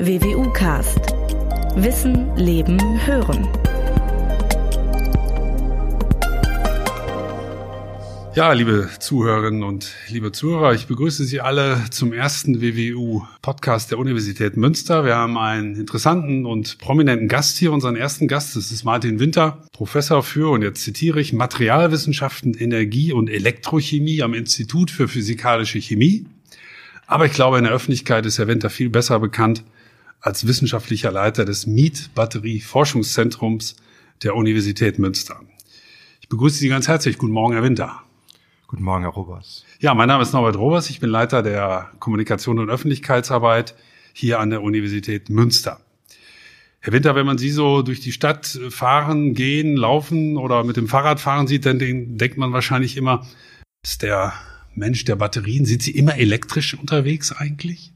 WWU Cast. Wissen, Leben, Hören. Ja, liebe Zuhörerinnen und liebe Zuhörer, ich begrüße Sie alle zum ersten WWU-Podcast der Universität Münster. Wir haben einen interessanten und prominenten Gast hier, unseren ersten Gast. Das ist Martin Winter, Professor für, und jetzt zitiere ich, Materialwissenschaften, Energie und Elektrochemie am Institut für Physikalische Chemie. Aber ich glaube, in der Öffentlichkeit ist Herr Winter viel besser bekannt als wissenschaftlicher Leiter des MIET-Batterie-Forschungszentrums der Universität Münster. Ich begrüße Sie ganz herzlich. Guten Morgen, Herr Winter. Guten Morgen, Herr Robers. Ja, mein Name ist Norbert Robers. Ich bin Leiter der Kommunikation und Öffentlichkeitsarbeit hier an der Universität Münster. Herr Winter, wenn man Sie so durch die Stadt fahren, gehen, laufen oder mit dem Fahrrad fahren sieht, dann denkt man wahrscheinlich immer, ist der Mensch der Batterien, sind Sie immer elektrisch unterwegs eigentlich?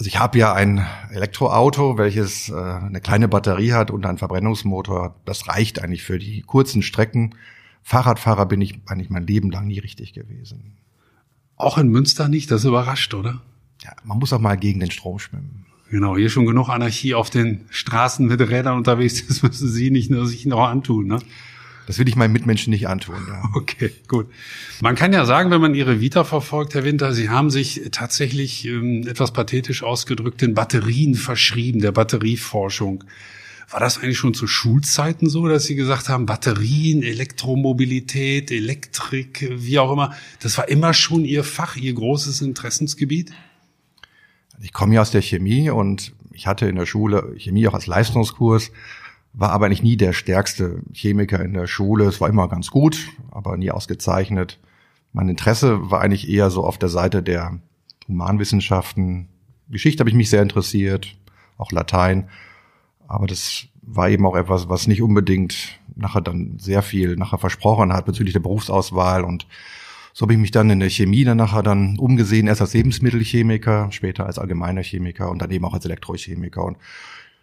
Also ich habe ja ein Elektroauto, welches äh, eine kleine Batterie hat und einen Verbrennungsmotor. Das reicht eigentlich für die kurzen Strecken. Fahrradfahrer bin ich eigentlich mein Leben lang nie richtig gewesen. Auch in Münster nicht? Das überrascht, oder? Ja, man muss auch mal gegen den Strom schwimmen. Genau, hier schon genug Anarchie auf den Straßen mit Rädern unterwegs. Das müssen Sie nicht nur sich noch antun, ne? Das will ich meinen Mitmenschen nicht antun. Ja. Okay, gut. Man kann ja sagen, wenn man Ihre Vita verfolgt, Herr Winter, Sie haben sich tatsächlich ähm, etwas pathetisch ausgedrückt den Batterien verschrieben, der Batterieforschung. War das eigentlich schon zu Schulzeiten so, dass Sie gesagt haben, Batterien, Elektromobilität, Elektrik, wie auch immer, das war immer schon Ihr Fach, Ihr großes Interessensgebiet? Ich komme ja aus der Chemie und ich hatte in der Schule Chemie auch als Leistungskurs war aber eigentlich nie der stärkste Chemiker in der Schule. Es war immer ganz gut, aber nie ausgezeichnet. Mein Interesse war eigentlich eher so auf der Seite der Humanwissenschaften. Geschichte habe ich mich sehr interessiert, auch Latein. Aber das war eben auch etwas, was nicht unbedingt nachher dann sehr viel nachher versprochen hat bezüglich der Berufsauswahl. Und so habe ich mich dann in der Chemie dann nachher dann umgesehen, erst als Lebensmittelchemiker, später als allgemeiner Chemiker und dann eben auch als Elektrochemiker. Und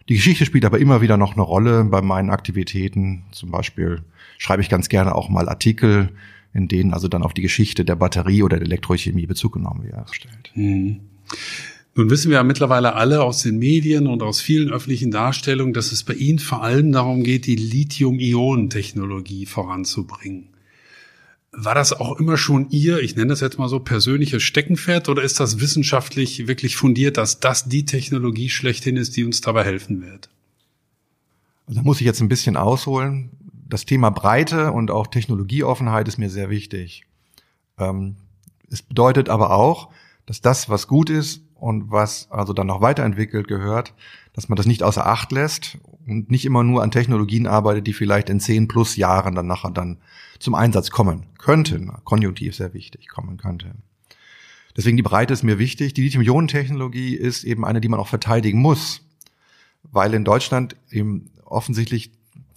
die Geschichte spielt aber immer wieder noch eine Rolle bei meinen Aktivitäten. Zum Beispiel schreibe ich ganz gerne auch mal Artikel, in denen also dann auf die Geschichte der Batterie oder der Elektrochemie Bezug genommen wird. Hm. Nun wissen wir ja mittlerweile alle aus den Medien und aus vielen öffentlichen Darstellungen, dass es bei Ihnen vor allem darum geht, die Lithium-Ionen-Technologie voranzubringen. War das auch immer schon Ihr, ich nenne das jetzt mal so, persönliches Steckenpferd oder ist das wissenschaftlich wirklich fundiert, dass das die Technologie schlechthin ist, die uns dabei helfen wird? Also da muss ich jetzt ein bisschen ausholen. Das Thema Breite und auch Technologieoffenheit ist mir sehr wichtig. Ähm, es bedeutet aber auch, dass das, was gut ist und was also dann noch weiterentwickelt gehört, dass man das nicht außer Acht lässt und nicht immer nur an Technologien arbeitet, die vielleicht in zehn plus Jahren dann nachher dann zum Einsatz kommen könnten. Konjunktiv sehr wichtig, kommen könnte. Deswegen die Breite ist mir wichtig. Die Lithium-Ionen-Technologie ist eben eine, die man auch verteidigen muss, weil in Deutschland eben offensichtlich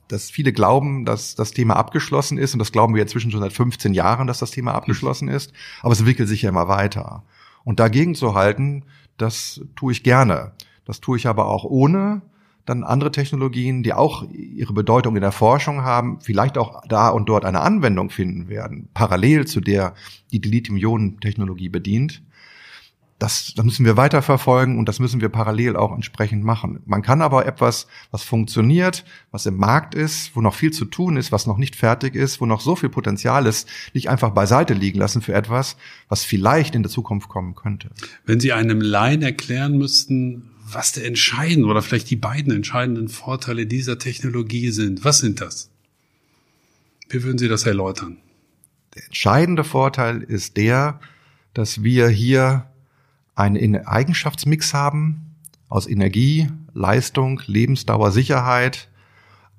dass viele glauben, dass das Thema abgeschlossen ist und das glauben wir inzwischen schon seit 15 Jahren, dass das Thema abgeschlossen ist, aber es entwickelt sich ja immer weiter. Und dagegen zu halten, das tue ich gerne. Das tue ich aber auch ohne dann andere Technologien, die auch ihre Bedeutung in der Forschung haben, vielleicht auch da und dort eine Anwendung finden werden, parallel zu der, die die Lithium-Ionen-Technologie bedient. Das, das müssen wir weiterverfolgen und das müssen wir parallel auch entsprechend machen. Man kann aber etwas, was funktioniert, was im Markt ist, wo noch viel zu tun ist, was noch nicht fertig ist, wo noch so viel Potenzial ist, nicht einfach beiseite liegen lassen für etwas, was vielleicht in der Zukunft kommen könnte. Wenn Sie einem Laien erklären müssten, was der entscheidende oder vielleicht die beiden entscheidenden Vorteile dieser Technologie sind. Was sind das? Wie würden Sie das erläutern? Der entscheidende Vorteil ist der, dass wir hier einen Eigenschaftsmix haben aus Energie, Leistung, Lebensdauer, Sicherheit,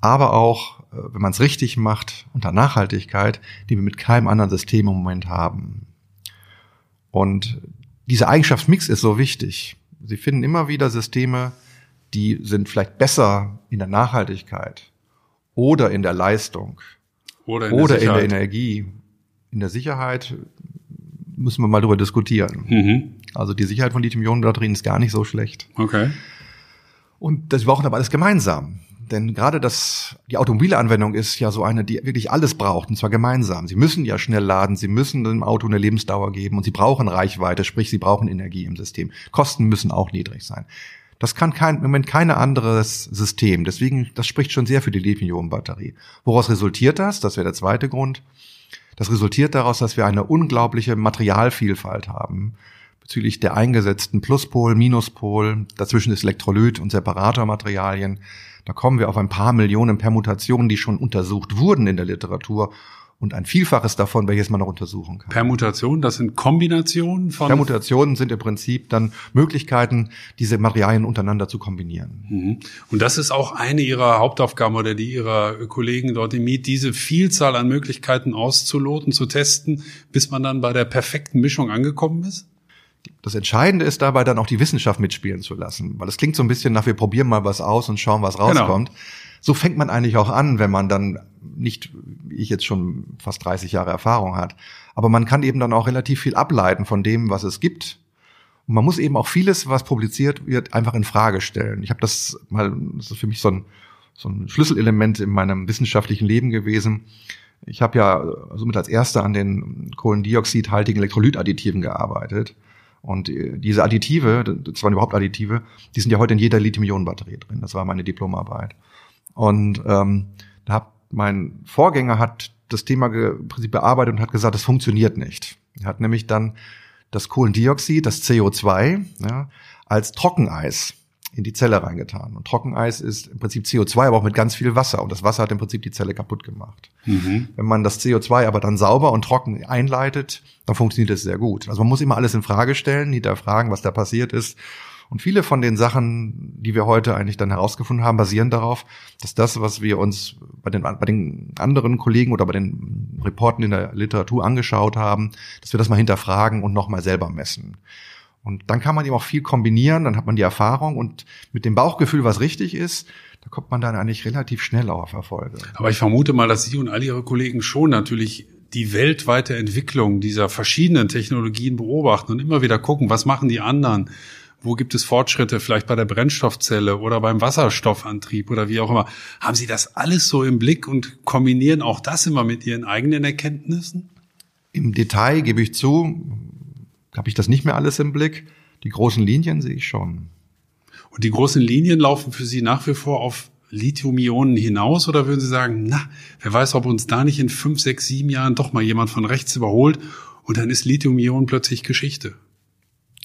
aber auch, äh, wenn man es richtig macht, unter Nachhaltigkeit, die wir mit keinem anderen System im Moment haben. Und dieser Eigenschaftsmix ist so wichtig. Sie finden immer wieder Systeme, die sind vielleicht besser in der Nachhaltigkeit oder in der Leistung oder in, oder der, in der Energie. In der Sicherheit müssen wir mal drüber diskutieren. Mhm. Also die Sicherheit von Lithium-Ionen-Batterien ist gar nicht so schlecht. Okay. Und das, wir brauchen aber alles gemeinsam. Denn gerade das, die Automobilanwendung ist ja so eine, die wirklich alles braucht, und zwar gemeinsam. Sie müssen ja schnell laden, Sie müssen dem Auto eine Lebensdauer geben und Sie brauchen Reichweite, sprich, Sie brauchen Energie im System. Kosten müssen auch niedrig sein. Das kann kein, im Moment kein anderes System. Deswegen, das spricht schon sehr für die Lithium-Ionen-Batterie. Woraus resultiert das? Das wäre der zweite Grund. Das resultiert daraus, dass wir eine unglaubliche Materialvielfalt haben bezüglich der eingesetzten Pluspol, Minuspol, dazwischen ist Elektrolyt und Separatormaterialien. Da kommen wir auf ein paar Millionen Permutationen, die schon untersucht wurden in der Literatur und ein Vielfaches davon, welches man noch untersuchen kann. Permutationen, das sind Kombinationen von. Permutationen sind im Prinzip dann Möglichkeiten, diese Materialien untereinander zu kombinieren. Mhm. Und das ist auch eine Ihrer Hauptaufgaben oder die Ihrer Kollegen dort im Miet, diese Vielzahl an Möglichkeiten auszuloten, zu testen, bis man dann bei der perfekten Mischung angekommen ist? Das Entscheidende ist dabei dann auch die Wissenschaft mitspielen zu lassen, weil es klingt so ein bisschen nach, wir probieren mal was aus und schauen, was genau. rauskommt. Genau. So fängt man eigentlich auch an, wenn man dann nicht, wie ich jetzt schon fast 30 Jahre Erfahrung hat, aber man kann eben dann auch relativ viel ableiten von dem, was es gibt. Und man muss eben auch vieles, was publiziert wird, einfach in Frage stellen. Ich habe das mal, das ist für mich so ein, so ein Schlüsselelement in meinem wissenschaftlichen Leben gewesen. Ich habe ja somit als erster an den kohlendioxidhaltigen Elektrolytadditiven gearbeitet. Und äh, diese Additive, das waren überhaupt Additive, die sind ja heute in jeder Lithium-Ionen-Batterie drin. Das war meine Diplomarbeit. Und ähm, da hat mein Vorgänger hat das Thema im Prinzip bearbeitet und hat gesagt, es funktioniert nicht. Er hat nämlich dann das Kohlendioxid, das CO2, ja, als Trockeneis in die Zelle reingetan. Und Trockeneis ist im Prinzip CO2, aber auch mit ganz viel Wasser. Und das Wasser hat im Prinzip die Zelle kaputt gemacht. Mhm. Wenn man das CO2 aber dann sauber und trocken einleitet, dann funktioniert es sehr gut. Also man muss immer alles in Frage stellen, hinterfragen, was da passiert ist. Und viele von den Sachen, die wir heute eigentlich dann herausgefunden haben, basieren darauf, dass das, was wir uns bei den, bei den anderen Kollegen oder bei den Reporten in der Literatur angeschaut haben, dass wir das mal hinterfragen und nochmal selber messen. Und dann kann man eben auch viel kombinieren, dann hat man die Erfahrung und mit dem Bauchgefühl, was richtig ist, da kommt man dann eigentlich relativ schnell auf Erfolge. Aber ich vermute mal, dass Sie und all Ihre Kollegen schon natürlich die weltweite Entwicklung dieser verschiedenen Technologien beobachten und immer wieder gucken, was machen die anderen? Wo gibt es Fortschritte, vielleicht bei der Brennstoffzelle oder beim Wasserstoffantrieb oder wie auch immer? Haben Sie das alles so im Blick und kombinieren auch das immer mit Ihren eigenen Erkenntnissen? Im Detail gebe ich zu, habe ich das nicht mehr alles im Blick. Die großen Linien sehe ich schon. Und die großen Linien laufen für Sie nach wie vor auf Lithium-Ionen hinaus oder würden Sie sagen, na, wer weiß, ob uns da nicht in fünf, sechs, sieben Jahren doch mal jemand von rechts überholt und dann ist Lithium-Ionen plötzlich Geschichte?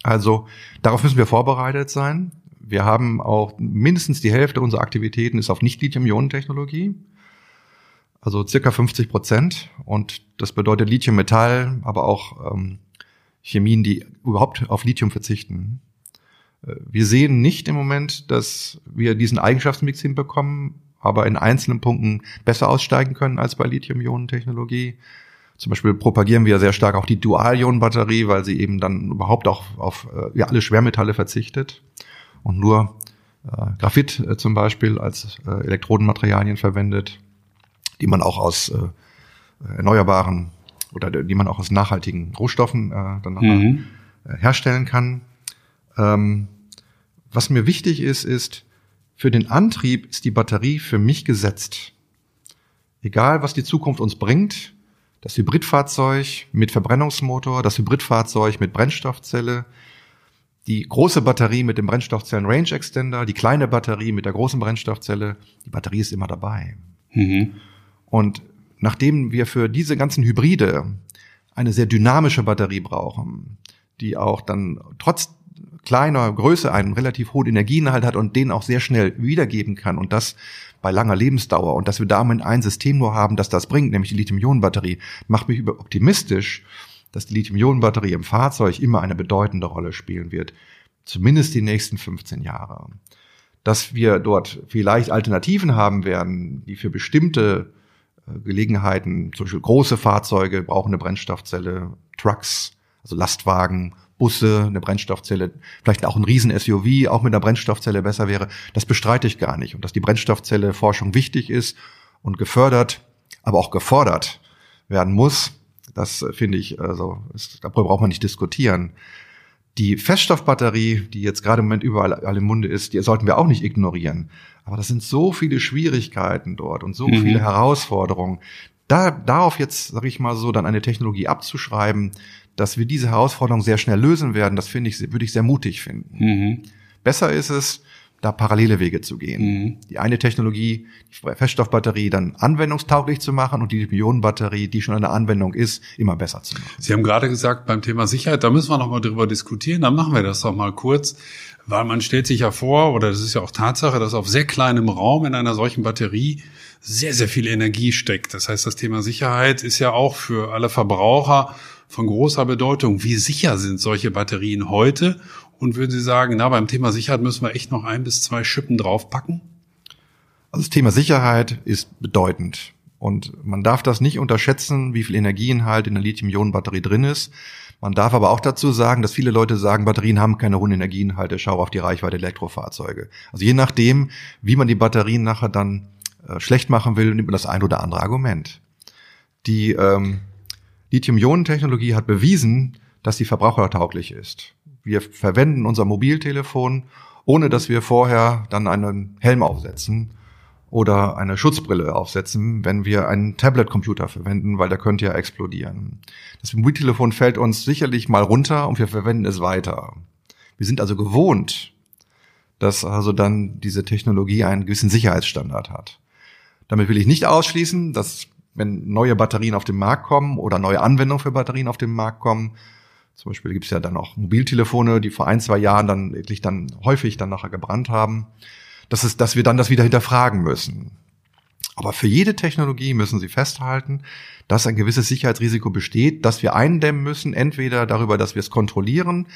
Also darauf müssen wir vorbereitet sein. Wir haben auch mindestens die Hälfte unserer Aktivitäten ist auf Nicht-Lithium-Ionen-Technologie. Also circa 50 Prozent. Und das bedeutet Lithium-Metall, aber auch ähm, Chemien, die überhaupt auf Lithium verzichten. Äh, wir sehen nicht im Moment, dass wir diesen Eigenschaftsmix hinbekommen, aber in einzelnen Punkten besser aussteigen können als bei Lithium-Ionen-Technologie. Zum Beispiel propagieren wir sehr stark auch die Dual-Ionen-Batterie, weil sie eben dann überhaupt auch auf äh, ja, alle Schwermetalle verzichtet und nur äh, Graphit äh, zum Beispiel als äh, Elektrodenmaterialien verwendet, die man auch aus äh, erneuerbaren oder die man auch aus nachhaltigen Rohstoffen äh, dann nochmal mhm. Äh, herstellen kann. Ähm, was mir wichtig ist, ist, für den Antrieb ist die Batterie für mich gesetzt. Egal, was die Zukunft uns bringt, das Hybridfahrzeug mit Verbrennungsmotor, das Hybridfahrzeug mit Brennstoffzelle, die große Batterie mit dem Brennstoffzellen Range Extender, die kleine Batterie mit der großen Brennstoffzelle, die Batterie ist immer dabei. Mhm. Und nachdem wir für diese ganzen Hybride eine sehr dynamische Batterie brauchen, die auch dann trotz kleiner Größe einen relativ hohen Energieinhalt hat und den auch sehr schnell wiedergeben kann und das bei langer Lebensdauer und dass wir damit ein System nur haben, das das bringt, nämlich die Lithium-Ionen-Batterie, macht mich optimistisch, dass die Lithium-Ionen-Batterie im Fahrzeug immer eine bedeutende Rolle spielen wird, zumindest die nächsten 15 Jahre. Dass wir dort vielleicht Alternativen haben werden, die für bestimmte Gelegenheiten, zum Beispiel große Fahrzeuge brauchen eine Brennstoffzelle, Trucks, also Lastwagen, Busse, eine Brennstoffzelle, vielleicht auch ein Riesen-SUV, auch mit einer Brennstoffzelle besser wäre. Das bestreite ich gar nicht. Und dass die Brennstoffzelle Forschung wichtig ist und gefördert, aber auch gefordert werden muss, das finde ich, also ist, darüber braucht man nicht diskutieren. Die Feststoffbatterie, die jetzt gerade im Moment überall im Munde ist, die sollten wir auch nicht ignorieren. Aber das sind so viele Schwierigkeiten dort und so mhm. viele Herausforderungen. Da, darauf jetzt, sage ich mal so, dann eine Technologie abzuschreiben, dass wir diese Herausforderung sehr schnell lösen werden, das finde ich, würde ich sehr mutig finden. Mhm. Besser ist es, da parallele Wege zu gehen. Mhm. Die eine Technologie, die Feststoffbatterie, dann anwendungstauglich zu machen und die Lithium-Ionen-Batterie, die schon eine Anwendung ist, immer besser zu machen. Sie haben gerade gesagt, beim Thema Sicherheit, da müssen wir noch mal drüber diskutieren. Dann machen wir das doch mal kurz, weil man stellt sich ja vor, oder das ist ja auch Tatsache, dass auf sehr kleinem Raum in einer solchen Batterie sehr, sehr viel Energie steckt. Das heißt, das Thema Sicherheit ist ja auch für alle Verbraucher von großer Bedeutung. Wie sicher sind solche Batterien heute? Und würden Sie sagen, na, beim Thema Sicherheit müssen wir echt noch ein bis zwei Schippen draufpacken? Also das Thema Sicherheit ist bedeutend. Und man darf das nicht unterschätzen, wie viel Energieinhalt in der Lithium-Ionen-Batterie drin ist. Man darf aber auch dazu sagen, dass viele Leute sagen, Batterien haben keine hohen Energieinhalte, schau auf die Reichweite Elektrofahrzeuge. Also je nachdem, wie man die Batterien nachher dann äh, schlecht machen will, nimmt man das ein oder andere Argument. Die ähm, Lithium-Ionen-Technologie hat bewiesen, dass sie verbrauchertauglich ist. Wir verwenden unser Mobiltelefon, ohne dass wir vorher dann einen Helm aufsetzen oder eine Schutzbrille aufsetzen, wenn wir einen Tablet-Computer verwenden, weil der könnte ja explodieren. Das Mobiltelefon fällt uns sicherlich mal runter und wir verwenden es weiter. Wir sind also gewohnt, dass also dann diese Technologie einen gewissen Sicherheitsstandard hat. Damit will ich nicht ausschließen, dass wenn neue Batterien auf den Markt kommen oder neue Anwendungen für Batterien auf den Markt kommen, zum Beispiel gibt es ja dann auch Mobiltelefone, die vor ein, zwei Jahren dann wirklich dann häufig dann nachher gebrannt haben. Das ist, dass wir dann das wieder hinterfragen müssen. Aber für jede Technologie müssen Sie festhalten, dass ein gewisses Sicherheitsrisiko besteht, dass wir eindämmen müssen, entweder darüber, dass wir es kontrollieren,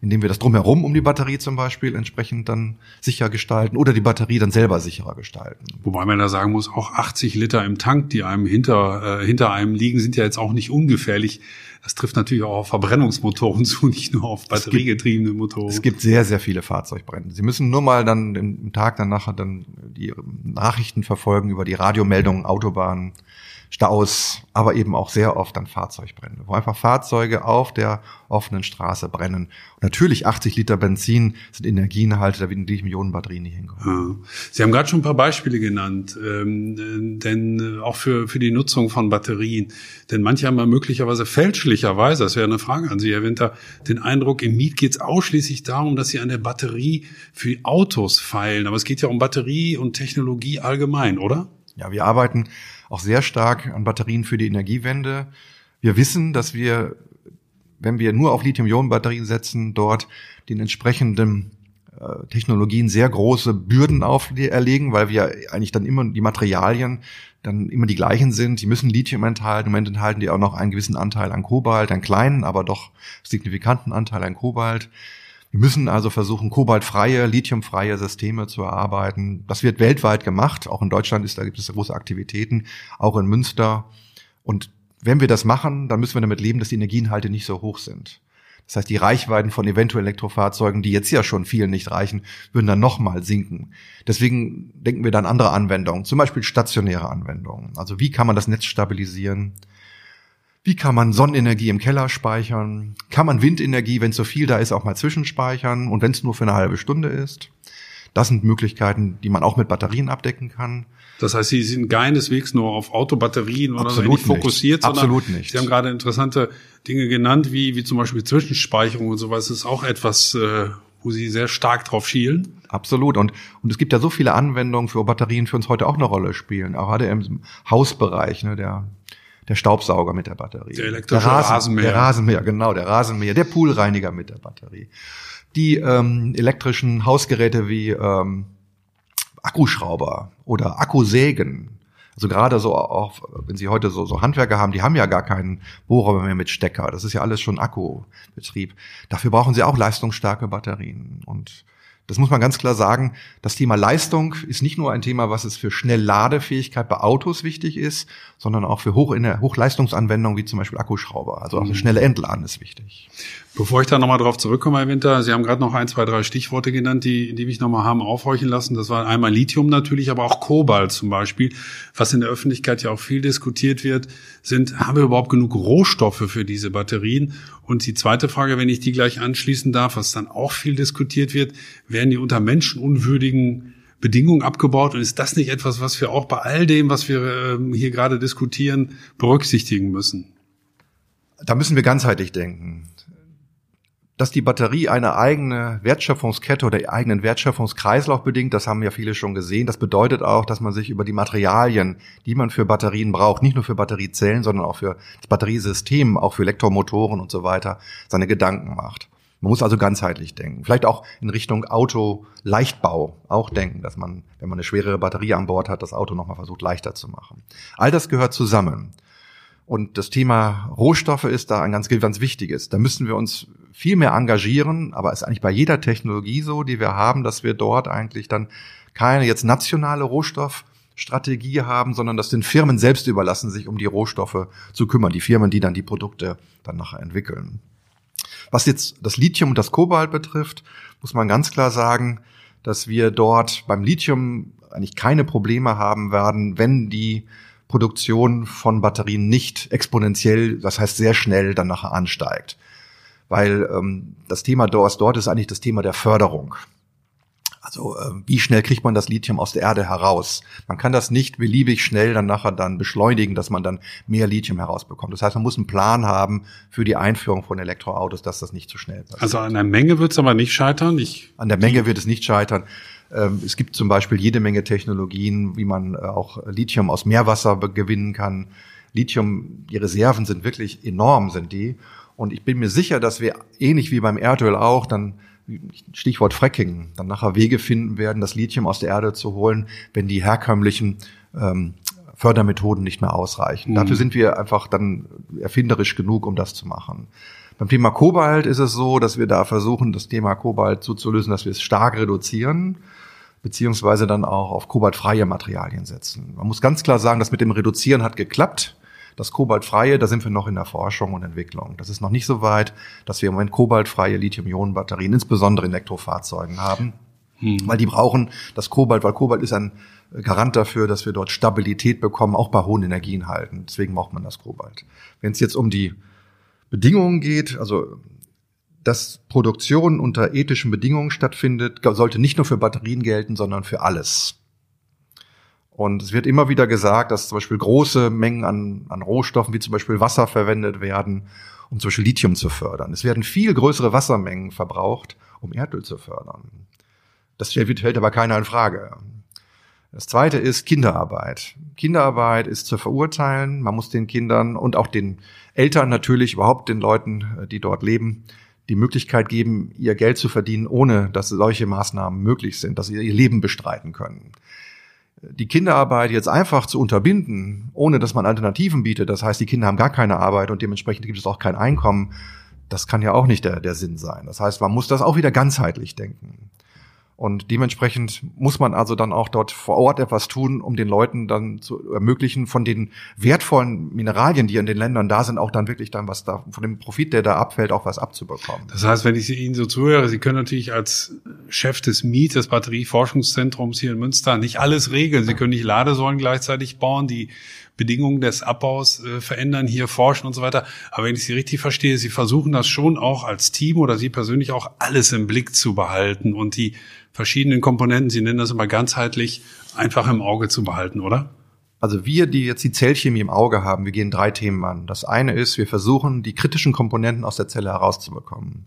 indem wir das drumherum um die Batterie zum Beispiel entsprechend dann sicher gestalten oder die Batterie dann selber sicherer gestalten. Wobei man da sagen muss, auch 80 Liter im Tank, die einem hinter, äh, hinter einem liegen, sind ja jetzt auch nicht ungefährlich. Das trifft natürlich auch auf Verbrennungsmotoren zu, nicht nur auf batteriegetriebene Motoren. Es gibt sehr, sehr viele Fahrzeugbrände. Sie müssen nur mal dann im Tag danach dann die Nachrichten verfolgen über die Radiomeldungen, Autobahnen, Staus, aber eben auch sehr oft an Fahrzeugbrände, wo einfach Fahrzeuge auf der offenen Straße brennen. Und natürlich 80 Liter Benzin sind Energieinhalte, da werden die Millionen-Batterien nicht hinkommen. Ja. Sie haben gerade schon ein paar Beispiele genannt, ähm, denn äh, auch für, für die Nutzung von Batterien. Denn manche haben ja möglicherweise fälschlicherweise, das wäre eine Frage an Sie, Herr Winter, den Eindruck, im Miet geht es ausschließlich darum, dass Sie an der Batterie für Autos feilen. Aber es geht ja um Batterie und Technologie allgemein, oder? Ja, wir arbeiten auch sehr stark an Batterien für die Energiewende. Wir wissen, dass wir, wenn wir nur auf Lithium-Ionen-Batterien setzen, dort den entsprechenden äh, Technologien sehr große Bürden auferlegen, weil wir eigentlich dann immer die Materialien dann immer die gleichen sind. Die müssen Lithium enthalten. Im Moment enthalten die auch noch einen gewissen Anteil an Kobalt, einen kleinen, aber doch signifikanten Anteil an Kobalt. Wir müssen also versuchen, kobaltfreie, lithiumfreie Systeme zu erarbeiten. Das wird weltweit gemacht. Auch in Deutschland ist, da gibt es große Aktivitäten, auch in Münster. Und wenn wir das machen, dann müssen wir damit leben, dass die Energieinhalte nicht so hoch sind. Das heißt, die Reichweiten von eventuell Elektrofahrzeugen, die jetzt ja schon vielen nicht reichen, würden dann nochmal sinken. Deswegen denken wir dann andere Anwendungen, zum Beispiel stationäre Anwendungen. Also wie kann man das Netz stabilisieren? Wie kann man Sonnenenergie im Keller speichern? Kann man Windenergie, wenn zu viel da ist, auch mal zwischenspeichern und wenn es nur für eine halbe Stunde ist? Das sind Möglichkeiten, die man auch mit Batterien abdecken kann. Das heißt, Sie sind keineswegs nur auf Autobatterien oder Absolut so nicht fokussiert, sondern Absolut nicht. Sie haben gerade interessante Dinge genannt, wie, wie zum Beispiel Zwischenspeicherung und sowas. Das ist auch etwas, äh, wo Sie sehr stark drauf schielen. Absolut. Und, und es gibt ja so viele Anwendungen für Batterien, für uns heute auch eine Rolle spielen. Auch gerade im Hausbereich, ne, der der Staubsauger mit der Batterie. Der elektrische der Rasen, Rasenmäher. Der Rasenmäher, genau, der Rasenmäher, der Poolreiniger mit der Batterie. Die ähm, elektrischen Hausgeräte wie ähm, Akkuschrauber oder Akkusägen. Also gerade so auch, wenn Sie heute so, so Handwerker haben, die haben ja gar keinen Bohrer mehr mit Stecker. Das ist ja alles schon Akkubetrieb. Dafür brauchen Sie auch leistungsstarke Batterien. Und das muss man ganz klar sagen. Das Thema Leistung ist nicht nur ein Thema, was es für Schnellladefähigkeit bei Autos wichtig ist, sondern auch für Hoch Hochleistungsanwendungen wie zum Beispiel Akkuschrauber. Also auch das mhm. schnelle Entladen ist wichtig. Bevor ich da nochmal drauf zurückkomme, Herr Winter, Sie haben gerade noch ein, zwei, drei Stichworte genannt, die, die mich nochmal haben aufhorchen lassen. Das war einmal Lithium natürlich, aber auch Kobalt zum Beispiel, was in der Öffentlichkeit ja auch viel diskutiert wird, sind, haben wir überhaupt genug Rohstoffe für diese Batterien? Und die zweite Frage, wenn ich die gleich anschließen darf, was dann auch viel diskutiert wird, werden die unter menschenunwürdigen Bedingungen abgebaut? Und ist das nicht etwas, was wir auch bei all dem, was wir ähm, hier gerade diskutieren, berücksichtigen müssen? Da müssen wir ganzheitlich denken dass die Batterie eine eigene Wertschöpfungskette oder eigenen Wertschöpfungskreislauf bedingt, das haben ja viele schon gesehen. Das bedeutet auch, dass man sich über die Materialien, die man für Batterien braucht, nicht nur für Batteriezellen, sondern auch für das Batteriesystem, auch für Elektromotoren und so weiter, seine Gedanken macht. Man muss also ganzheitlich denken. Vielleicht auch in Richtung Auto-Leichtbau auch denken, dass man, wenn man eine schwerere Batterie an Bord hat, das Auto nochmal versucht leichter zu machen. All das gehört zusammen. Und das Thema Rohstoffe ist da ein ganz, ganz wichtiges. Da müssen wir uns viel mehr engagieren, aber ist eigentlich bei jeder Technologie so, die wir haben, dass wir dort eigentlich dann keine jetzt nationale Rohstoffstrategie haben, sondern dass den Firmen selbst überlassen, sich um die Rohstoffe zu kümmern. Die Firmen, die dann die Produkte dann nachher entwickeln. Was jetzt das Lithium und das Kobalt betrifft, muss man ganz klar sagen, dass wir dort beim Lithium eigentlich keine Probleme haben werden, wenn die Produktion von Batterien nicht exponentiell, das heißt sehr schnell dann nachher ansteigt. Weil ähm, das Thema dort, dort ist eigentlich das Thema der Förderung. Also äh, wie schnell kriegt man das Lithium aus der Erde heraus? Man kann das nicht beliebig schnell dann nachher dann beschleunigen, dass man dann mehr Lithium herausbekommt. Das heißt, man muss einen Plan haben für die Einführung von Elektroautos, dass das nicht zu schnell passiert. Also an der Menge wird es aber nicht scheitern. Ich an der Menge wird es nicht scheitern. Ähm, es gibt zum Beispiel jede Menge Technologien, wie man äh, auch Lithium aus Meerwasser gewinnen kann. Lithium, die Reserven sind wirklich enorm, sind die. Und ich bin mir sicher, dass wir ähnlich wie beim Erdöl auch dann Stichwort Fracking, dann nachher Wege finden werden, das Lithium aus der Erde zu holen, wenn die herkömmlichen ähm, Fördermethoden nicht mehr ausreichen. Mhm. Dafür sind wir einfach dann erfinderisch genug, um das zu machen. Beim Thema Kobalt ist es so, dass wir da versuchen, das Thema Kobalt so zu lösen, dass wir es stark reduzieren beziehungsweise dann auch auf kobaltfreie Materialien setzen. Man muss ganz klar sagen, das mit dem Reduzieren hat geklappt. Das kobaltfreie, da sind wir noch in der Forschung und Entwicklung. Das ist noch nicht so weit, dass wir im Moment kobaltfreie Lithium-Ionen-Batterien, insbesondere in Elektrofahrzeugen haben. Hm. Weil die brauchen das Kobalt, weil Kobalt ist ein Garant dafür, dass wir dort Stabilität bekommen, auch bei hohen Energieinhalten. Deswegen braucht man das Kobalt. Wenn es jetzt um die Bedingungen geht, also dass Produktion unter ethischen Bedingungen stattfindet, sollte nicht nur für Batterien gelten, sondern für alles. Und es wird immer wieder gesagt, dass zum Beispiel große Mengen an, an Rohstoffen wie zum Beispiel Wasser verwendet werden, um zum Beispiel Lithium zu fördern. Es werden viel größere Wassermengen verbraucht, um Erdöl zu fördern. Das stellt aber keiner in Frage. Das zweite ist Kinderarbeit. Kinderarbeit ist zu verurteilen. Man muss den Kindern und auch den Eltern natürlich, überhaupt den Leuten, die dort leben, die Möglichkeit geben, ihr Geld zu verdienen, ohne dass solche Maßnahmen möglich sind, dass sie ihr Leben bestreiten können. Die Kinderarbeit jetzt einfach zu unterbinden, ohne dass man Alternativen bietet, das heißt, die Kinder haben gar keine Arbeit und dementsprechend gibt es auch kein Einkommen, das kann ja auch nicht der, der Sinn sein. Das heißt, man muss das auch wieder ganzheitlich denken. Und dementsprechend muss man also dann auch dort vor Ort etwas tun, um den Leuten dann zu ermöglichen, von den wertvollen Mineralien, die in den Ländern da sind, auch dann wirklich dann was da, von dem Profit, der da abfällt, auch was abzubekommen. Das heißt, wenn ich Ihnen so zuhöre, Sie können natürlich als Chef des MIET, des Batterieforschungszentrums hier in Münster, nicht alles regeln. Sie können nicht Ladesäulen gleichzeitig bauen, die Bedingungen des Abbaus äh, verändern, hier forschen und so weiter. Aber wenn ich Sie richtig verstehe, Sie versuchen das schon auch als Team oder Sie persönlich auch alles im Blick zu behalten und die verschiedenen Komponenten, Sie nennen das immer ganzheitlich, einfach im Auge zu behalten, oder? Also wir, die jetzt die Zellchemie im Auge haben, wir gehen drei Themen an. Das eine ist, wir versuchen, die kritischen Komponenten aus der Zelle herauszubekommen.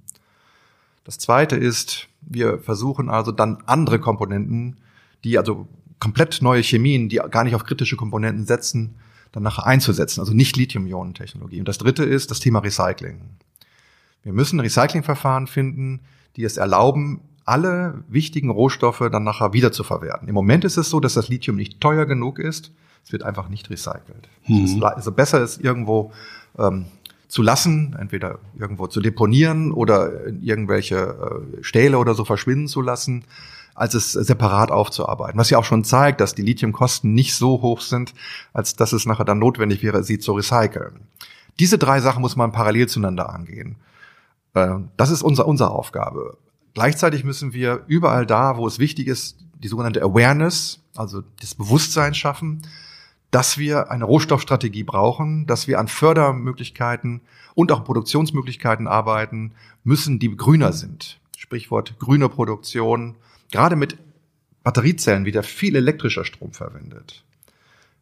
Das zweite ist, wir versuchen also dann andere Komponenten, die also komplett neue Chemien, die gar nicht auf kritische Komponenten setzen, dann nachher einzusetzen, also nicht Lithium-Ionen-Technologie. Und das dritte ist das Thema Recycling. Wir müssen Recyclingverfahren finden, die es erlauben, alle wichtigen Rohstoffe dann nachher wieder zu verwerten. Im Moment ist es so, dass das Lithium nicht teuer genug ist. Es wird einfach nicht recycelt. Mhm. Es ist also besser ist irgendwo ähm, zu lassen, entweder irgendwo zu deponieren oder in irgendwelche äh, Stähle oder so verschwinden zu lassen, als es separat aufzuarbeiten. Was ja auch schon zeigt, dass die Lithiumkosten nicht so hoch sind, als dass es nachher dann notwendig wäre, sie zu recyceln. Diese drei Sachen muss man parallel zueinander angehen. Äh, das ist unser, unsere Aufgabe. Gleichzeitig müssen wir überall da, wo es wichtig ist, die sogenannte Awareness, also das Bewusstsein schaffen, dass wir eine Rohstoffstrategie brauchen, dass wir an Fördermöglichkeiten und auch Produktionsmöglichkeiten arbeiten müssen, die grüner sind. Sprichwort grüne Produktion, gerade mit Batteriezellen wieder viel elektrischer Strom verwendet.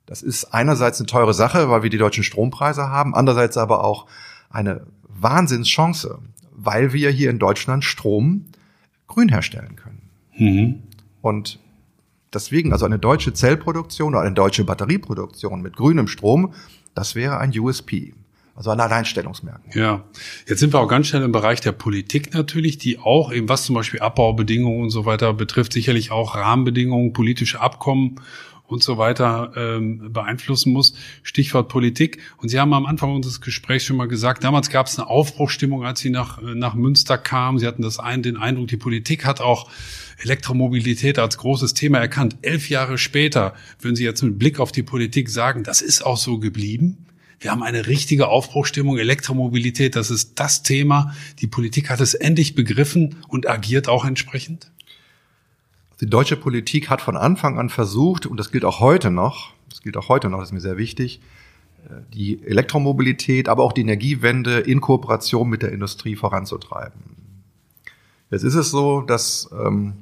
Das ist einerseits eine teure Sache, weil wir die deutschen Strompreise haben, andererseits aber auch eine Wahnsinnschance, weil wir hier in Deutschland Strom grün herstellen können. Mhm. Und deswegen, also eine deutsche Zellproduktion oder eine deutsche Batterieproduktion mit grünem Strom, das wäre ein USP. Also ein Alleinstellungsmerkmal. Ja, jetzt sind wir auch ganz schnell im Bereich der Politik natürlich, die auch eben was zum Beispiel Abbaubedingungen und so weiter betrifft, sicherlich auch Rahmenbedingungen, politische Abkommen und so weiter ähm, beeinflussen muss. Stichwort Politik. Und Sie haben am Anfang unseres Gesprächs schon mal gesagt, damals gab es eine Aufbruchstimmung, als Sie nach, nach Münster kamen. Sie hatten das ein, den Eindruck, die Politik hat auch Elektromobilität als großes Thema erkannt. Elf Jahre später würden Sie jetzt mit Blick auf die Politik sagen, das ist auch so geblieben. Wir haben eine richtige Aufbruchstimmung. Elektromobilität, das ist das Thema. Die Politik hat es endlich begriffen und agiert auch entsprechend. Die deutsche Politik hat von Anfang an versucht, und das gilt auch heute noch, das gilt auch heute noch, das ist mir sehr wichtig, äh, die Elektromobilität, aber auch die Energiewende in Kooperation mit der Industrie voranzutreiben. Jetzt ist es so, dass ähm,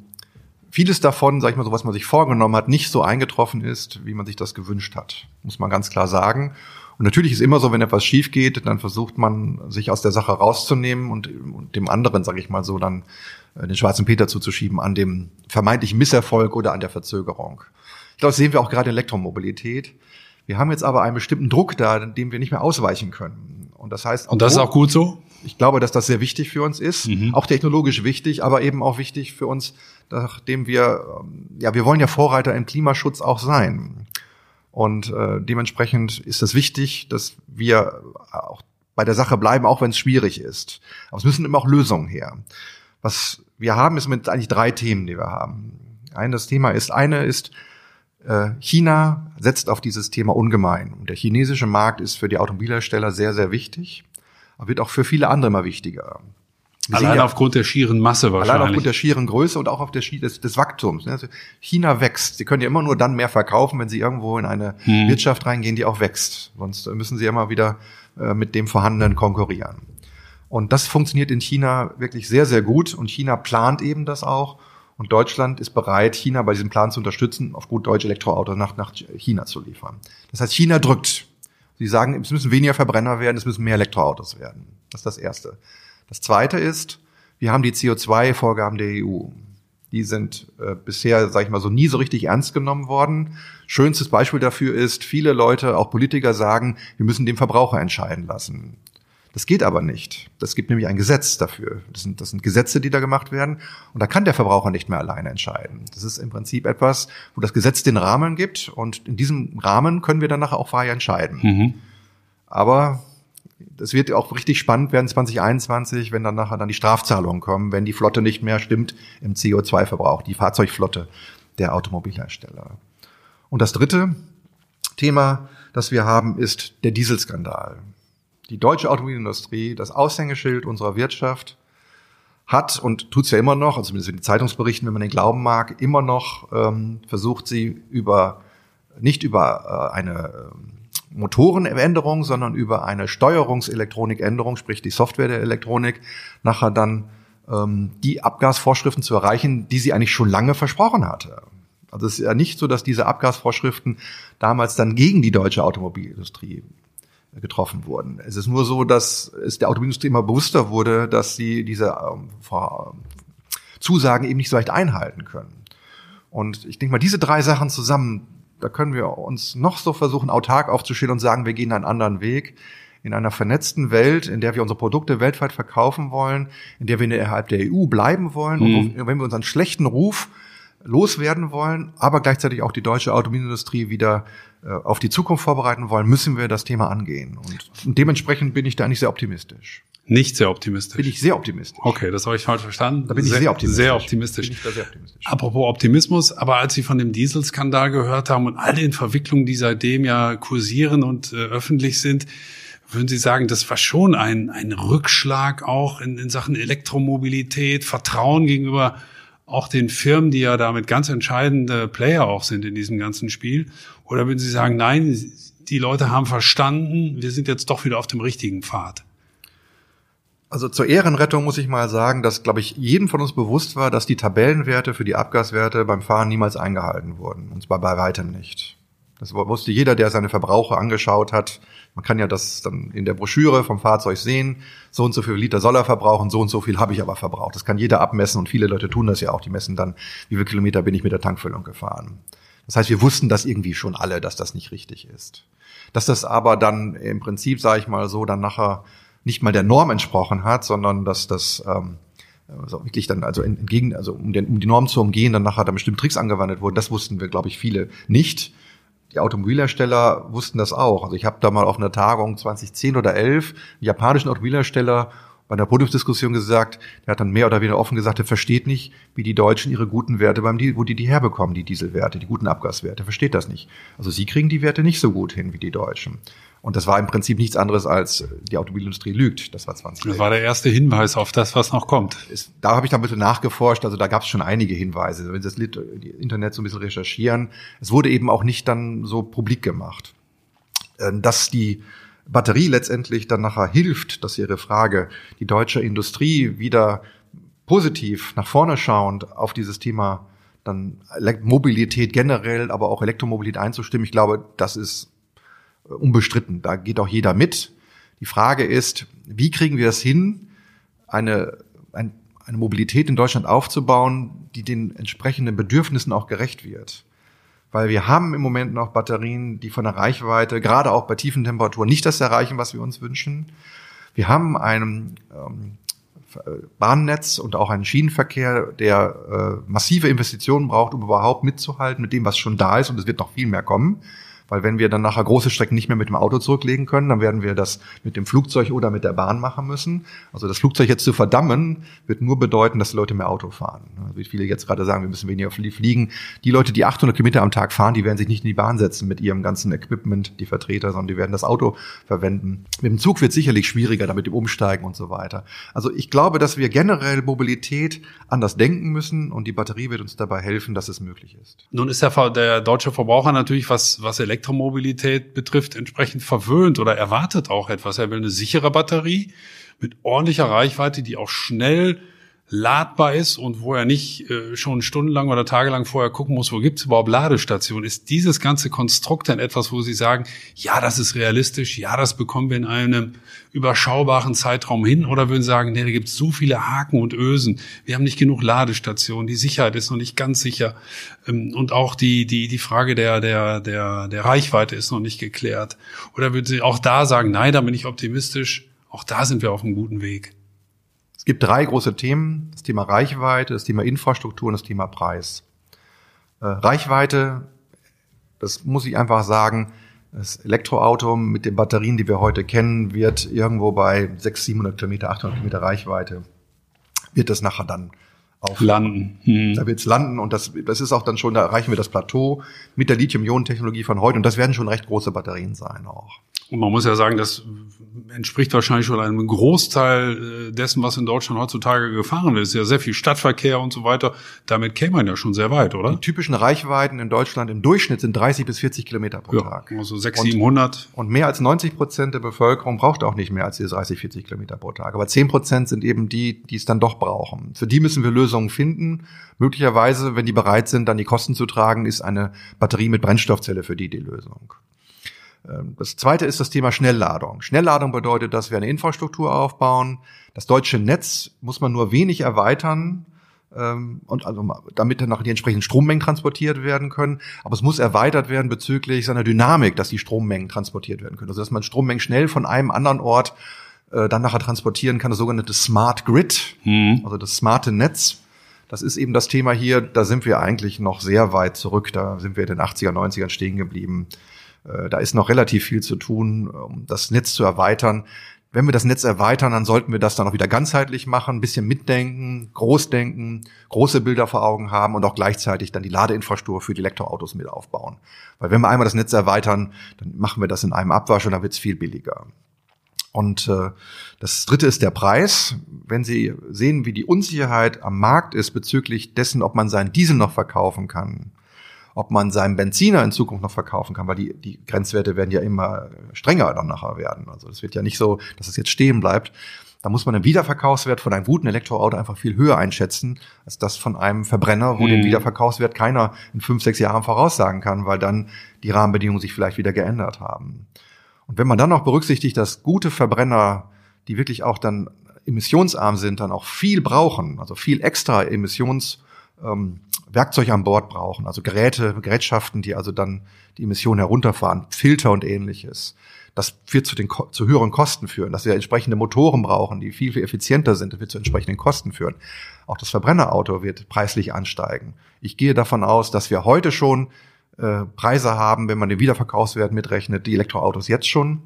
vieles davon, sag ich mal so, was man sich vorgenommen hat, nicht so eingetroffen ist, wie man sich das gewünscht hat, muss man ganz klar sagen. Und natürlich ist immer so, wenn etwas schief geht, dann versucht man, sich aus der Sache rauszunehmen und, und dem anderen, sage ich mal so, dann äh, den schwarzen Peter zuzuschieben an dem vermeintlichen Misserfolg oder an der Verzögerung. Ich glaube, das sehen wir auch gerade in Elektromobilität. Wir haben jetzt aber einen bestimmten Druck da, dem wir nicht mehr ausweichen können. Und das heißt, und das ist auch gut so. Ich glaube, dass das sehr wichtig für uns ist, mhm. auch technologisch wichtig, aber eben auch wichtig für uns, nachdem wir, ähm, ja, wir wollen ja Vorreiter im Klimaschutz auch sein. Und äh, dementsprechend ist es wichtig, dass wir auch bei der Sache bleiben, auch wenn es schwierig ist. Aber es müssen immer auch Lösungen her. Was wir haben, ist mit eigentlich drei Themen, die wir haben. Ein das Thema ist, eine ist, äh, China setzt auf dieses Thema ungemein. Und der chinesische Markt ist für die Automobilhersteller sehr, sehr wichtig, aber wird auch für viele andere immer wichtiger. Allein ja, aufgrund der schieren Masse wahrscheinlich. Allein aufgrund der schieren Größe und auch auf der des, des Wachstums. Ne? Also China wächst. Sie können ja immer nur dann mehr verkaufen, wenn sie irgendwo in eine hm. Wirtschaft reingehen, die auch wächst. Sonst müssen sie immer wieder äh, mit dem Vorhandenen konkurrieren. Und das funktioniert in China wirklich sehr, sehr gut. Und China plant eben das auch. Und Deutschland ist bereit, China bei diesem Plan zu unterstützen, auf gut Deutsch Elektroautos nach, nach China zu liefern. Das heißt, China drückt. Sie sagen, es müssen weniger Verbrenner werden, es müssen mehr Elektroautos werden. Das ist das Erste. Das Zweite ist, wir haben die CO2-Vorgaben der EU. Die sind äh, bisher, sage ich mal so, nie so richtig ernst genommen worden. Schönstes Beispiel dafür ist, viele Leute, auch Politiker sagen, wir müssen den Verbraucher entscheiden lassen. Das geht aber nicht. Das gibt nämlich ein Gesetz dafür. Das sind, das sind Gesetze, die da gemacht werden. Und da kann der Verbraucher nicht mehr alleine entscheiden. Das ist im Prinzip etwas, wo das Gesetz den Rahmen gibt. Und in diesem Rahmen können wir dann nachher auch frei entscheiden. Mhm. Aber das wird auch richtig spannend werden 2021, wenn dann nachher dann die Strafzahlungen kommen, wenn die Flotte nicht mehr stimmt im CO2-Verbrauch, die Fahrzeugflotte der Automobilhersteller. Und das dritte Thema, das wir haben, ist der Dieselskandal. Die deutsche Automobilindustrie, das Aushängeschild unserer Wirtschaft, hat und tut's ja immer noch, also zumindest in den Zeitungsberichten, wenn man den glauben mag, immer noch ähm, versucht sie über nicht über äh, eine ähm, Motorenänderung, sondern über eine Steuerungselektronikänderung, sprich die Software der Elektronik, nachher dann ähm, die Abgasvorschriften zu erreichen, die sie eigentlich schon lange versprochen hatte. Also es ist ja nicht so, dass diese Abgasvorschriften damals dann gegen die deutsche Automobilindustrie getroffen wurden. Es ist nur so, dass es der Automobilindustrie immer bewusster wurde, dass sie diese ähm, Zusagen eben nicht so leicht einhalten können. Und ich denke mal, diese drei Sachen zusammen da können wir uns noch so versuchen, autark aufzustehen und sagen, wir gehen einen anderen Weg. In einer vernetzten Welt, in der wir unsere Produkte weltweit verkaufen wollen, in der wir innerhalb der EU bleiben wollen mhm. und wenn wir unseren schlechten Ruf loswerden wollen, aber gleichzeitig auch die deutsche Automobilindustrie wieder äh, auf die Zukunft vorbereiten wollen, müssen wir das Thema angehen. Und, und dementsprechend bin ich da eigentlich sehr optimistisch. Nicht sehr optimistisch. Bin ich sehr optimistisch. Okay, das habe ich falsch verstanden. Da bin ich sehr, optimistisch. Sehr optimistisch. Sehr optimistisch. Apropos Optimismus, aber als Sie von dem Dieselskandal gehört haben und all den Verwicklungen, die seitdem ja kursieren und äh, öffentlich sind, würden Sie sagen, das war schon ein, ein Rückschlag auch in, in Sachen Elektromobilität, Vertrauen gegenüber auch den Firmen, die ja damit ganz entscheidende Player auch sind in diesem ganzen Spiel? Oder würden Sie sagen, nein, die Leute haben verstanden, wir sind jetzt doch wieder auf dem richtigen Pfad? Also zur Ehrenrettung muss ich mal sagen, dass, glaube ich, jedem von uns bewusst war, dass die Tabellenwerte für die Abgaswerte beim Fahren niemals eingehalten wurden. Und zwar bei weitem nicht. Das wusste jeder, der seine Verbraucher angeschaut hat. Man kann ja das dann in der Broschüre vom Fahrzeug sehen. So und so viel Liter soll er verbrauchen, so und so viel habe ich aber verbraucht. Das kann jeder abmessen und viele Leute tun das ja auch. Die messen dann, wie viele Kilometer bin ich mit der Tankfüllung gefahren. Das heißt, wir wussten das irgendwie schon alle, dass das nicht richtig ist. Dass das aber dann im Prinzip, sage ich mal so, dann nachher nicht mal der Norm entsprochen hat, sondern dass das ähm, also wirklich dann also entgegen, also um, den, um die Norm zu umgehen, dann nachher dann bestimmte Tricks angewandt wurden. Das wussten wir, glaube ich, viele nicht. Die Automobilhersteller wussten das auch. Also ich habe da mal auf einer Tagung 2010 oder 11 einen japanischen Automobilhersteller bei einer Podiumsdiskussion gesagt, der hat dann mehr oder weniger offen gesagt, er versteht nicht, wie die Deutschen ihre guten Werte beim wo die die herbekommen, die Dieselwerte, die guten Abgaswerte, versteht das nicht. Also sie kriegen die Werte nicht so gut hin wie die Deutschen. Und das war im Prinzip nichts anderes als die Automobilindustrie lügt. Das war 20. Das war der erste Hinweis auf das, was noch kommt. Ist, da habe ich dann ein bisschen nachgeforscht. Also da gab es schon einige Hinweise. Wenn Sie das Internet so ein bisschen recherchieren, es wurde eben auch nicht dann so publik gemacht. Ähm, dass die Batterie letztendlich dann nachher hilft, dass Ihre Frage, die deutsche Industrie wieder positiv nach vorne schauend auf dieses Thema dann Mobilität generell, aber auch Elektromobilität einzustimmen. Ich glaube, das ist unbestritten. Da geht auch jeder mit. Die Frage ist, wie kriegen wir es hin, eine, ein, eine Mobilität in Deutschland aufzubauen, die den entsprechenden Bedürfnissen auch gerecht wird? Weil wir haben im Moment noch Batterien, die von der Reichweite, gerade auch bei tiefen Temperaturen, nicht das erreichen, was wir uns wünschen. Wir haben ein ähm, Bahnnetz und auch einen Schienenverkehr, der äh, massive Investitionen braucht, um überhaupt mitzuhalten mit dem, was schon da ist. Und es wird noch viel mehr kommen. Weil wenn wir dann nachher große Strecken nicht mehr mit dem Auto zurücklegen können, dann werden wir das mit dem Flugzeug oder mit der Bahn machen müssen. Also das Flugzeug jetzt zu verdammen, wird nur bedeuten, dass die Leute mehr Auto fahren. Also wie viele jetzt gerade sagen, wir müssen weniger fliegen. Die Leute, die 800 Kilometer am Tag fahren, die werden sich nicht in die Bahn setzen mit ihrem ganzen Equipment, die Vertreter, sondern die werden das Auto verwenden. Mit dem Zug wird sicherlich schwieriger, damit im Umsteigen und so weiter. Also ich glaube, dass wir generell Mobilität anders denken müssen und die Batterie wird uns dabei helfen, dass es möglich ist. Nun ist der, der deutsche Verbraucher natürlich, was, was Elektro Elektromobilität betrifft, entsprechend verwöhnt oder erwartet auch etwas. Er will eine sichere Batterie mit ordentlicher Reichweite, die auch schnell ladbar ist und wo er nicht äh, schon stundenlang oder tagelang vorher gucken muss, wo gibt's überhaupt Ladestationen, ist dieses ganze Konstrukt dann etwas, wo Sie sagen, ja, das ist realistisch, ja, das bekommen wir in einem überschaubaren Zeitraum hin, oder würden Sie sagen, nee, da gibt's so viele Haken und Ösen, wir haben nicht genug Ladestationen, die Sicherheit ist noch nicht ganz sicher. Ähm, und auch die, die, die Frage der, der, der, der Reichweite ist noch nicht geklärt. Oder würden Sie auch da sagen, nein, da bin ich optimistisch, auch da sind wir auf einem guten Weg? Es gibt drei große Themen. Das Thema Reichweite, das Thema Infrastruktur und das Thema Preis. Äh, Reichweite, das muss ich einfach sagen, das Elektroauto mit den Batterien, die wir heute kennen, wird irgendwo bei 600, 700 Kilometer, 800 Kilometer Reichweite, wird das nachher dann auf landen. Hm. Da wird es landen und das, das ist auch dann schon, da erreichen wir das Plateau mit der Lithium-Ionen-Technologie von heute und das werden schon recht große Batterien sein auch. Und man muss ja sagen, das entspricht wahrscheinlich schon einem Großteil äh, dessen, was in Deutschland heutzutage gefahren wird. Es ist ja sehr viel Stadtverkehr und so weiter. Damit käme man ja schon sehr weit, oder? Die typischen Reichweiten in Deutschland im Durchschnitt sind 30 bis 40 Kilometer pro ja, Tag. Also 600, 700. Und mehr als 90 Prozent der Bevölkerung braucht auch nicht mehr als diese 30, 40 Kilometer pro Tag. Aber 10 Prozent sind eben die, die es dann doch brauchen. Für die müssen wir Lösungen finden. Möglicherweise, wenn die bereit sind, dann die Kosten zu tragen, ist eine Batterie mit Brennstoffzelle für die die Lösung. Ähm, das zweite ist das Thema Schnellladung. Schnellladung bedeutet, dass wir eine Infrastruktur aufbauen. Das deutsche Netz muss man nur wenig erweitern, ähm, und also damit dann auch die entsprechenden Strommengen transportiert werden können. Aber es muss erweitert werden bezüglich seiner Dynamik, dass die Strommengen transportiert werden können. Also dass man Strommengen schnell von einem anderen Ort äh, dann nachher transportieren kann, das sogenannte Smart Grid, mhm. also das smarte Netz. Das ist eben das Thema hier, da sind wir eigentlich noch sehr weit zurück. Da sind wir in den 80er, 90ern stehen geblieben. Äh, da ist noch relativ viel zu tun, um das Netz zu erweitern. Wenn wir das Netz erweitern, dann sollten wir das dann auch wieder ganzheitlich machen, ein bisschen mitdenken, großdenken, große Bilder vor Augen haben und auch gleichzeitig dann die Ladeinfrastruktur für die Elektroautos mit aufbauen. Weil wenn wir einmal das Netz erweitern, dann machen wir das in einem Abwasch und dann wird es viel billiger. Und äh, das dritte ist der Preis. wenn Sie sehen, wie die Unsicherheit am Markt ist bezüglich dessen, ob man seinen Diesel noch verkaufen kann, ob man seinen Benziner in Zukunft noch verkaufen kann, weil die, die Grenzwerte werden ja immer strenger dann nachher werden. Also es wird ja nicht so, dass es jetzt stehen bleibt. Da muss man den Wiederverkaufswert von einem guten Elektroauto einfach viel höher einschätzen, als das von einem Verbrenner, wo mhm. den Wiederverkaufswert keiner in fünf, sechs Jahren voraussagen kann, weil dann die Rahmenbedingungen sich vielleicht wieder geändert haben. Und wenn man dann noch berücksichtigt, dass gute Verbrenner, die wirklich auch dann emissionsarm sind, dann auch viel brauchen, also viel extra Emissions ähm, Werkzeug an Bord brauchen, also Geräte, Gerätschaften, die also dann die Emissionen herunterfahren, Filter und ähnliches. Das wird zu, den, zu höheren Kosten führen, dass wir entsprechende Motoren brauchen, die viel, viel effizienter sind. Das wird zu entsprechenden Kosten führen. Auch das Verbrennerauto wird preislich ansteigen. Ich gehe davon aus, dass wir heute schon äh, Preise haben, wenn man den Wiederverkaufswert mitrechnet, die Elektroautos jetzt schon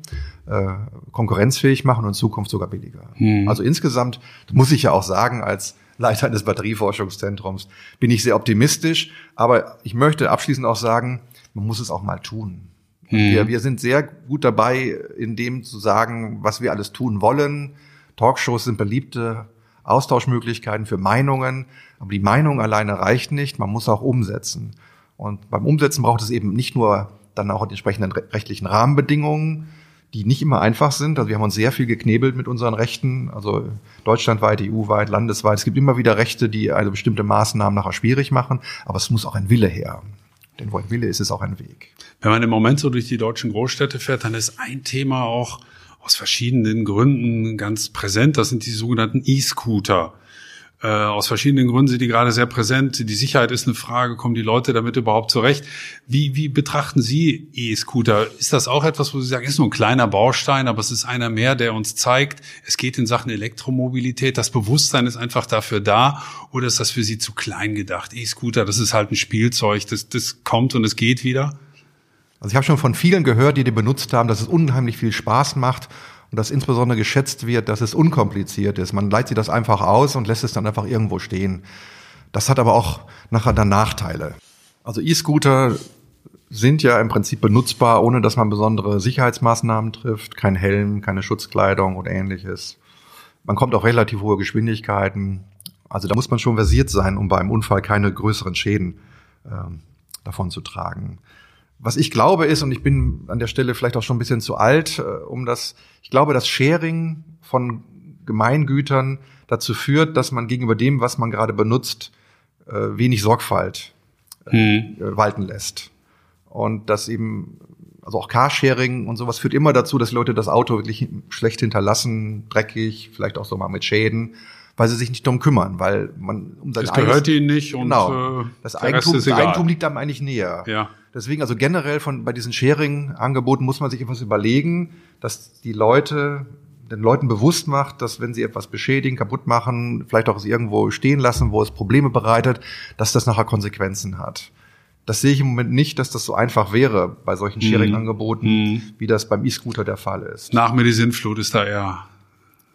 äh, konkurrenzfähig machen und in Zukunft sogar billiger. Hm. Also insgesamt muss ich ja auch sagen, als Leiter eines Batterieforschungszentrums bin ich sehr optimistisch, aber ich möchte abschließend auch sagen, man muss es auch mal tun. Mhm. Wir, wir sind sehr gut dabei, in dem zu sagen, was wir alles tun wollen. Talkshows sind beliebte Austauschmöglichkeiten für Meinungen, aber die Meinung alleine reicht nicht, man muss auch umsetzen. Und beim Umsetzen braucht es eben nicht nur dann auch die entsprechenden rechtlichen Rahmenbedingungen, die nicht immer einfach sind. Also wir haben uns sehr viel geknebelt mit unseren Rechten, also deutschlandweit, EU-weit, landesweit. Es gibt immer wieder Rechte, die also bestimmte Maßnahmen nachher schwierig machen, aber es muss auch ein Wille her. Denn wo ein Wille ist, ist auch ein Weg. Wenn man im Moment so durch die deutschen Großstädte fährt, dann ist ein Thema auch aus verschiedenen Gründen ganz präsent. Das sind die sogenannten E-Scooter. Äh, aus verschiedenen Gründen sind die gerade sehr präsent. Die Sicherheit ist eine Frage, kommen die Leute damit überhaupt zurecht? Wie, wie betrachten Sie E-Scooter? Ist das auch etwas, wo Sie sagen, ist nur ein kleiner Baustein, aber es ist einer mehr, der uns zeigt, es geht in Sachen Elektromobilität, das Bewusstsein ist einfach dafür da oder ist das für Sie zu klein gedacht? E-Scooter, das ist halt ein Spielzeug, das, das kommt und es geht wieder? Also ich habe schon von vielen gehört, die die benutzt haben, dass es unheimlich viel Spaß macht und dass insbesondere geschätzt wird, dass es unkompliziert ist. Man leiht sich das einfach aus und lässt es dann einfach irgendwo stehen. Das hat aber auch nachher dann Nachteile. Also E-Scooter sind ja im Prinzip benutzbar, ohne dass man besondere Sicherheitsmaßnahmen trifft, kein Helm, keine Schutzkleidung oder ähnliches. Man kommt auf relativ hohe Geschwindigkeiten. Also da muss man schon versiert sein, um beim Unfall keine größeren Schäden äh, davon zu tragen was ich glaube ist, und ich bin an der Stelle vielleicht auch schon ein bisschen zu alt, äh, um das, ich glaube, dass Sharing von Gemeingütern dazu führt, dass man gegenüber dem, was man gerade benutzt, äh, wenig Sorgfalt äh, hm. walten lässt. Und dass eben, also auch Carsharing und sowas führt immer dazu, dass Leute das Auto wirklich schlecht hinterlassen, dreckig, vielleicht auch so mal mit Schäden weil sie sich nicht darum kümmern, weil man um sein das gehört ihnen nicht und genau, äh, das Eigentum, das Eigentum liegt einem eigentlich näher. Ja. Deswegen also generell von bei diesen Sharing-Angeboten muss man sich etwas überlegen, dass die Leute den Leuten bewusst macht, dass wenn sie etwas beschädigen, kaputt machen, vielleicht auch es irgendwo stehen lassen, wo es Probleme bereitet, dass das nachher Konsequenzen hat. Das sehe ich im Moment nicht, dass das so einfach wäre bei solchen mhm. Sharing-Angeboten, mm. wie das beim E-Scooter der Fall ist. Nach mir die Sinnflut ist da eher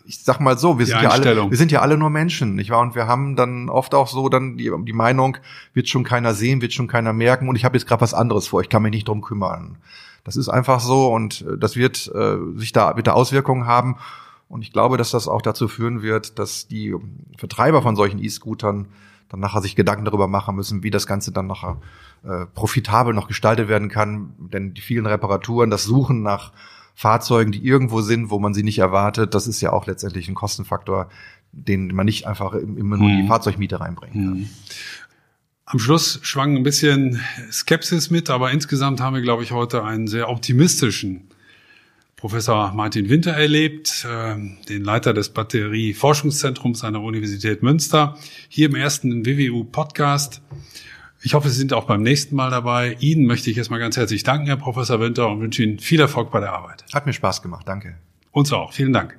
ich sag mal so, wir sind ja alle, wir sind ja alle nur Menschen, nicht wahr? Und wir haben dann oft auch so dann die, die Meinung, wird schon keiner sehen, wird schon keiner merken und ich habe jetzt gerade was anderes vor, ich kann mich nicht drum kümmern. Das ist einfach so und äh, das wird äh, sich da wird da Auswirkungen haben. Und ich glaube, dass das auch dazu führen wird, dass die Vertreiber von solchen E-Scootern dann nachher sich Gedanken darüber machen müssen, wie das Ganze dann nachher äh, profitabel noch gestaltet werden kann. Denn die vielen Reparaturen, das Suchen nach Fahrzeugen, die irgendwo sind, wo man sie nicht erwartet, das ist ja auch letztendlich ein Kostenfaktor, den man nicht einfach immer nur in die mhm. Fahrzeugmiete reinbringen kann. Mhm. Am Schluss schwang ein bisschen Skepsis mit, aber insgesamt haben wir, glaube ich, heute einen sehr optimistischen Professor Martin Winter erlebt, äh, den Leiter des Batterieforschungszentrums an der Universität Münster, hier im ersten WWU Podcast. Ich hoffe, Sie sind auch beim nächsten Mal dabei. Ihnen möchte ich erstmal ganz herzlich danken, Herr Professor Winter, und wünsche Ihnen viel Erfolg bei der Arbeit. Hat mir Spaß gemacht. Danke. Uns auch. Vielen Dank.